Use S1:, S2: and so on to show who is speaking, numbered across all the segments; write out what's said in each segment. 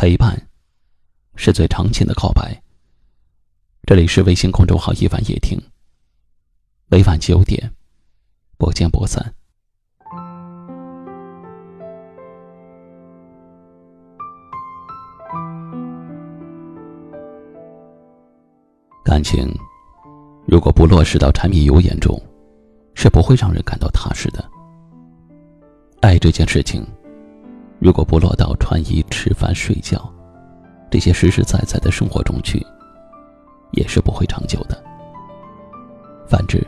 S1: 陪伴，是最长情的告白。这里是微信公众号“一晚夜听”，每晚九点，不见不散。感情，如果不落实到柴米油盐中，是不会让人感到踏实的。爱这件事情，如果不落到穿衣、吃饭、睡觉这些实实在在的生活中去，也是不会长久的。反之，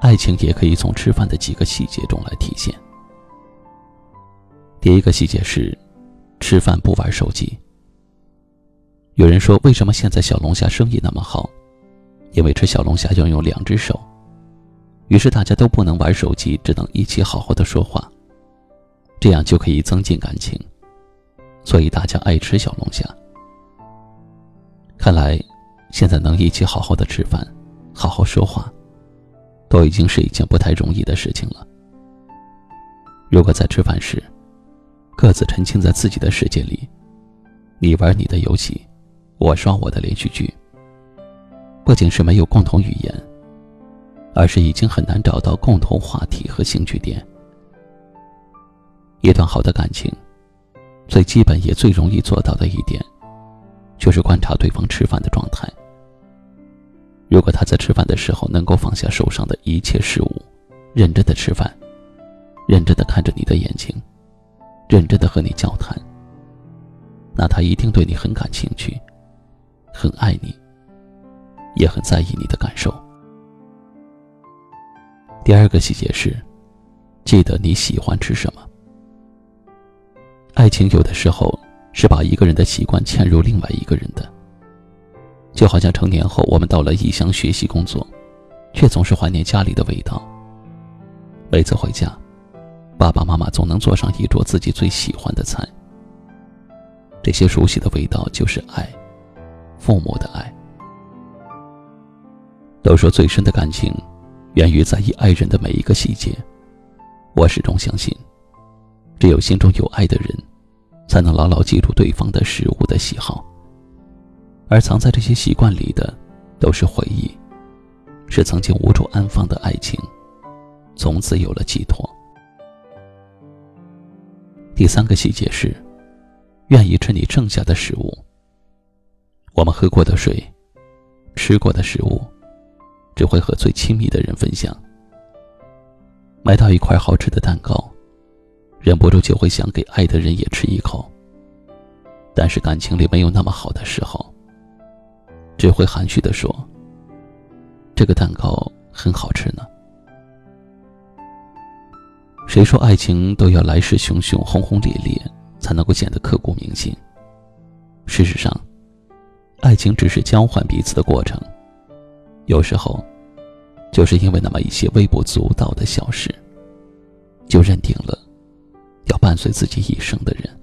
S1: 爱情也可以从吃饭的几个细节中来体现。第一个细节是，吃饭不玩手机。有人说，为什么现在小龙虾生意那么好？因为吃小龙虾要用两只手。于是大家都不能玩手机，只能一起好好的说话，这样就可以增进感情。所以大家爱吃小龙虾。看来，现在能一起好好的吃饭，好好说话，都已经是一件不太容易的事情了。如果在吃饭时，各自沉浸在自己的世界里，你玩你的游戏，我刷我的连续剧，不仅是没有共同语言。而是已经很难找到共同话题和兴趣点。一段好的感情，最基本也最容易做到的一点，就是观察对方吃饭的状态。如果他在吃饭的时候能够放下手上的一切事物，认真的吃饭，认真的看着你的眼睛，认真的和你交谈，那他一定对你很感兴趣，很爱你，也很在意你的感受。第二个细节是，记得你喜欢吃什么。爱情有的时候是把一个人的习惯嵌入另外一个人的，就好像成年后我们到了异乡学习工作，却总是怀念家里的味道。每次回家，爸爸妈妈总能做上一桌自己最喜欢的菜。这些熟悉的味道就是爱，父母的爱。都说最深的感情。源于在意爱人的每一个细节。我始终相信，只有心中有爱的人，才能牢牢记住对方的食物的喜好。而藏在这些习惯里的，都是回忆，是曾经无处安放的爱情，从此有了寄托。第三个细节是，愿意吃你剩下的食物。我们喝过的水，吃过的食物。只会和最亲密的人分享。买到一块好吃的蛋糕，忍不住就会想给爱的人也吃一口。但是感情里没有那么好的时候，只会含蓄的说：“这个蛋糕很好吃呢。”谁说爱情都要来势汹汹、轰轰烈烈才能够显得刻骨铭心？事实上，爱情只是交换彼此的过程。有时候，就是因为那么一些微不足道的小事，就认定了要伴随自己一生的人。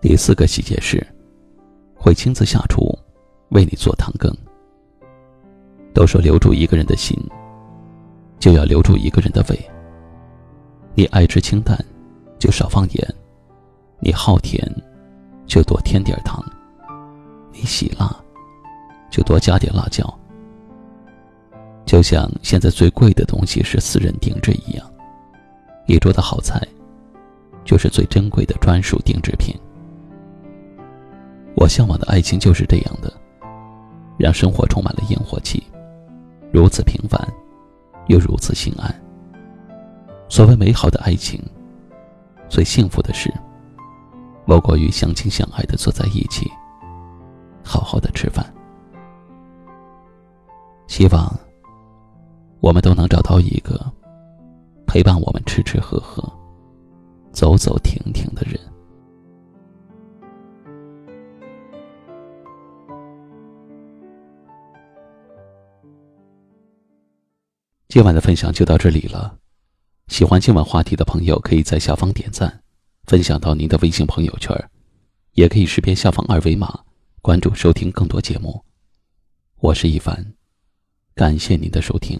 S1: 第四个细节是，会亲自下厨为你做汤羹。都说留住一个人的心，就要留住一个人的胃。你爱吃清淡，就少放盐；你好甜，就多添点糖。你喜辣，就多加点辣椒。就像现在最贵的东西是私人定制一样，一桌的好菜，就是最珍贵的专属定制品。我向往的爱情就是这样的，让生活充满了烟火气，如此平凡，又如此心安。所谓美好的爱情，最幸福的事，莫过于相亲相爱的坐在一起。好好的吃饭，希望我们都能找到一个陪伴我们吃吃喝喝、走走停停的人。今晚的分享就到这里了，喜欢今晚话题的朋友可以在下方点赞，分享到您的微信朋友圈，也可以识别下方二维码。关注收听更多节目，我是一凡，感谢您的收听，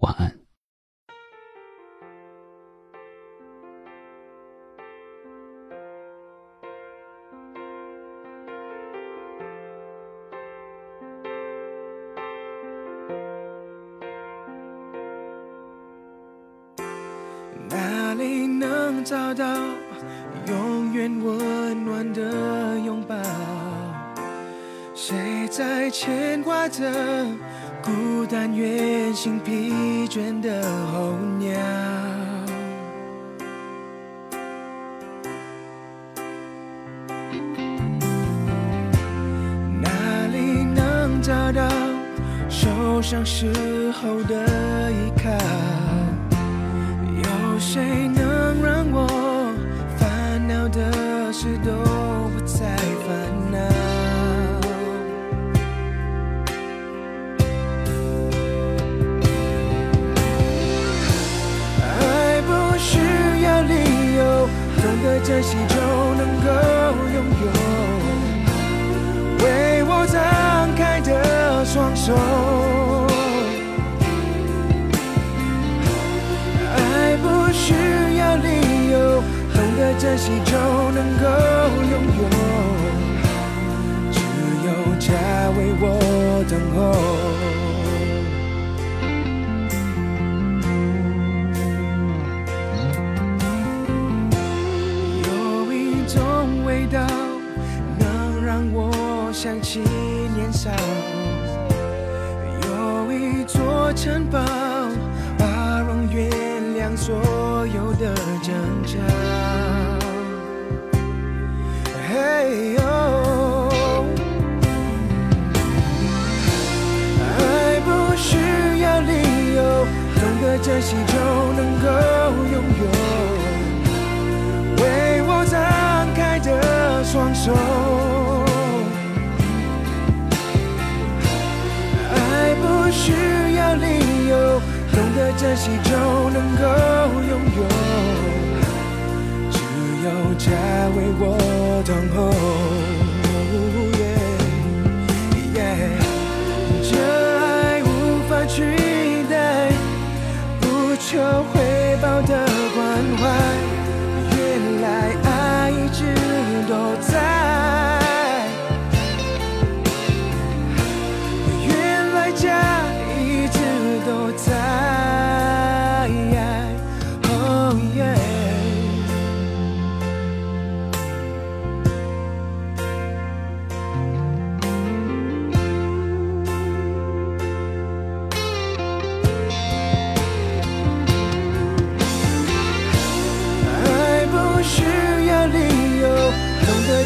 S1: 晚安。
S2: 哪里能找到永远温暖的拥抱？谁在牵挂着孤单远行疲倦的候鸟？哪里能找到受伤时候的依靠？有谁能让我烦恼的事都不再懂得珍惜就能够拥有。为我张开的双手。爱不需要理由，懂得珍惜就能够拥有。只有家为我等候。城堡，包容原谅所有的争吵。嘿呦，爱不需要理由，懂得珍惜珍惜就能够拥有。只有家为我等候。这爱无法取代，不求回报的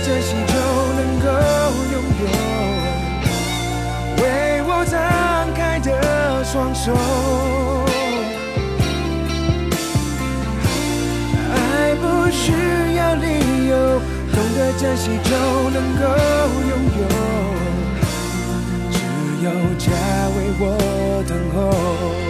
S2: 珍惜就能够拥有。为我张开的双手。爱不需要理由，懂得珍惜就能够拥有。只有家为我等候。